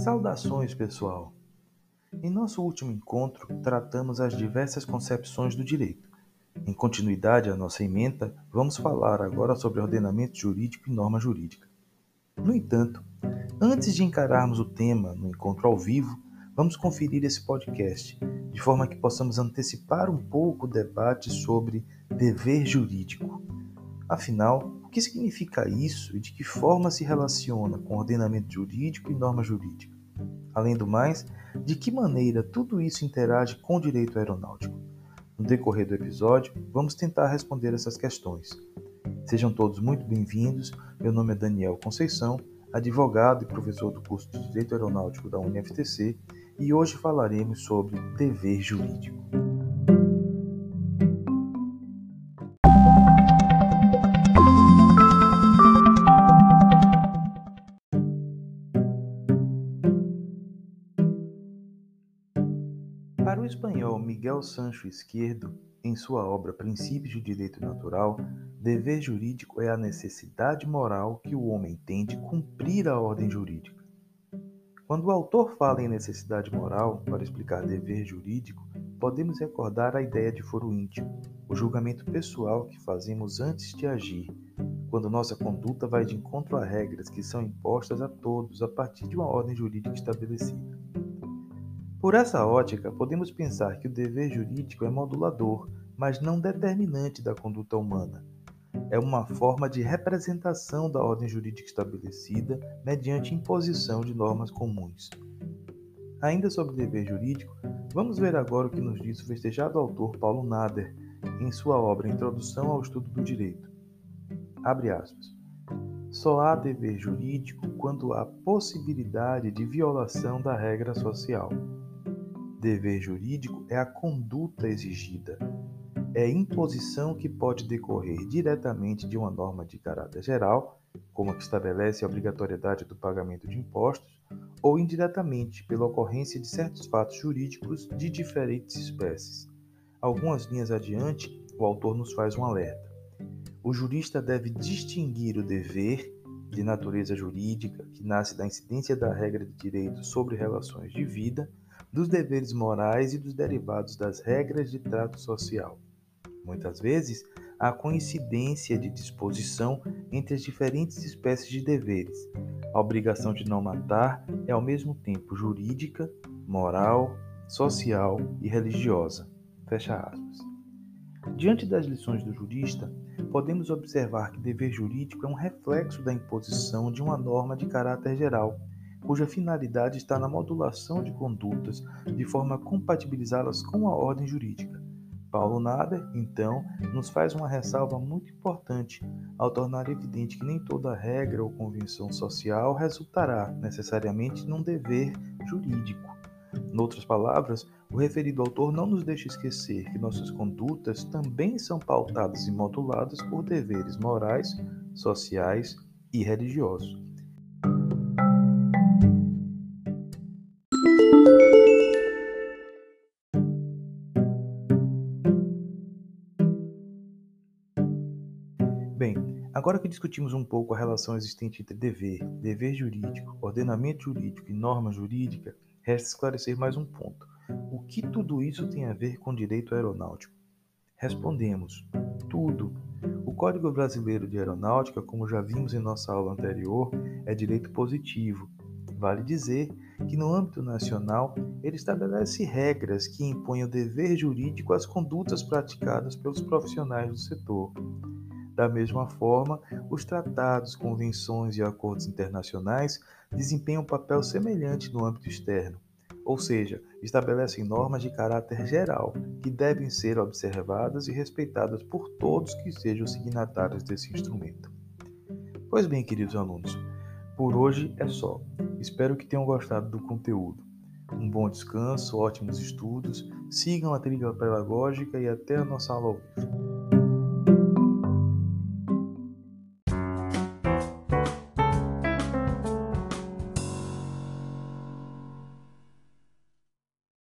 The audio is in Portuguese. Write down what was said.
Saudações, pessoal! Em nosso último encontro, tratamos as diversas concepções do direito. Em continuidade à nossa emenda, vamos falar agora sobre ordenamento jurídico e norma jurídica. No entanto, antes de encararmos o tema no encontro ao vivo, vamos conferir esse podcast, de forma que possamos antecipar um pouco o debate sobre dever jurídico. Afinal, que significa isso e de que forma se relaciona com ordenamento jurídico e norma jurídica? Além do mais, de que maneira tudo isso interage com o direito aeronáutico? No decorrer do episódio, vamos tentar responder essas questões. Sejam todos muito bem-vindos. Meu nome é Daniel Conceição, advogado e professor do curso de Direito Aeronáutico da UniFTC, e hoje falaremos sobre dever jurídico. Para o espanhol Miguel Sancho Izquierdo, em sua obra Princípios do Direito Natural, dever jurídico é a necessidade moral que o homem tem de cumprir a ordem jurídica. Quando o autor fala em necessidade moral para explicar dever jurídico, podemos recordar a ideia de foro íntimo, o julgamento pessoal que fazemos antes de agir, quando nossa conduta vai de encontro a regras que são impostas a todos a partir de uma ordem jurídica estabelecida. Por essa ótica, podemos pensar que o dever jurídico é modulador, mas não determinante da conduta humana. É uma forma de representação da ordem jurídica estabelecida mediante imposição de normas comuns. Ainda sobre dever jurídico, vamos ver agora o que nos diz o festejado autor Paulo Nader em sua obra Introdução ao Estudo do Direito. Abre aspas. Só há dever jurídico quando há possibilidade de violação da regra social. Dever jurídico é a conduta exigida. É imposição que pode decorrer diretamente de uma norma de caráter geral, como a que estabelece a obrigatoriedade do pagamento de impostos, ou indiretamente pela ocorrência de certos fatos jurídicos de diferentes espécies. Algumas linhas adiante, o autor nos faz um alerta. O jurista deve distinguir o dever de natureza jurídica, que nasce da incidência da regra de direito sobre relações de vida, dos deveres morais e dos derivados das regras de trato social. Muitas vezes, há coincidência de disposição entre as diferentes espécies de deveres. A obrigação de não matar é ao mesmo tempo jurídica, moral, social e religiosa. Fecha aspas. Diante das lições do jurista, podemos observar que dever jurídico é um reflexo da imposição de uma norma de caráter geral cuja finalidade está na modulação de condutas de forma a compatibilizá-las com a ordem jurídica. Paulo Nader, então, nos faz uma ressalva muito importante ao tornar evidente que nem toda regra ou convenção social resultará necessariamente num dever jurídico. Noutras palavras, o referido autor não nos deixa esquecer que nossas condutas também são pautadas e moduladas por deveres morais, sociais e religiosos. Bem, agora que discutimos um pouco a relação existente entre dever, dever jurídico, ordenamento jurídico e norma jurídica, resta esclarecer mais um ponto. O que tudo isso tem a ver com direito aeronáutico? Respondemos: tudo. O Código Brasileiro de Aeronáutica, como já vimos em nossa aula anterior, é direito positivo. Vale dizer que, no âmbito nacional, ele estabelece regras que impõem o dever jurídico às condutas praticadas pelos profissionais do setor. Da mesma forma, os tratados, convenções e acordos internacionais desempenham um papel semelhante no âmbito externo, ou seja, estabelecem normas de caráter geral que devem ser observadas e respeitadas por todos que sejam signatários desse instrumento. Pois bem, queridos alunos, por hoje é só. Espero que tenham gostado do conteúdo. Um bom descanso, ótimos estudos, sigam a trilha pedagógica e até a nossa aula ao vivo.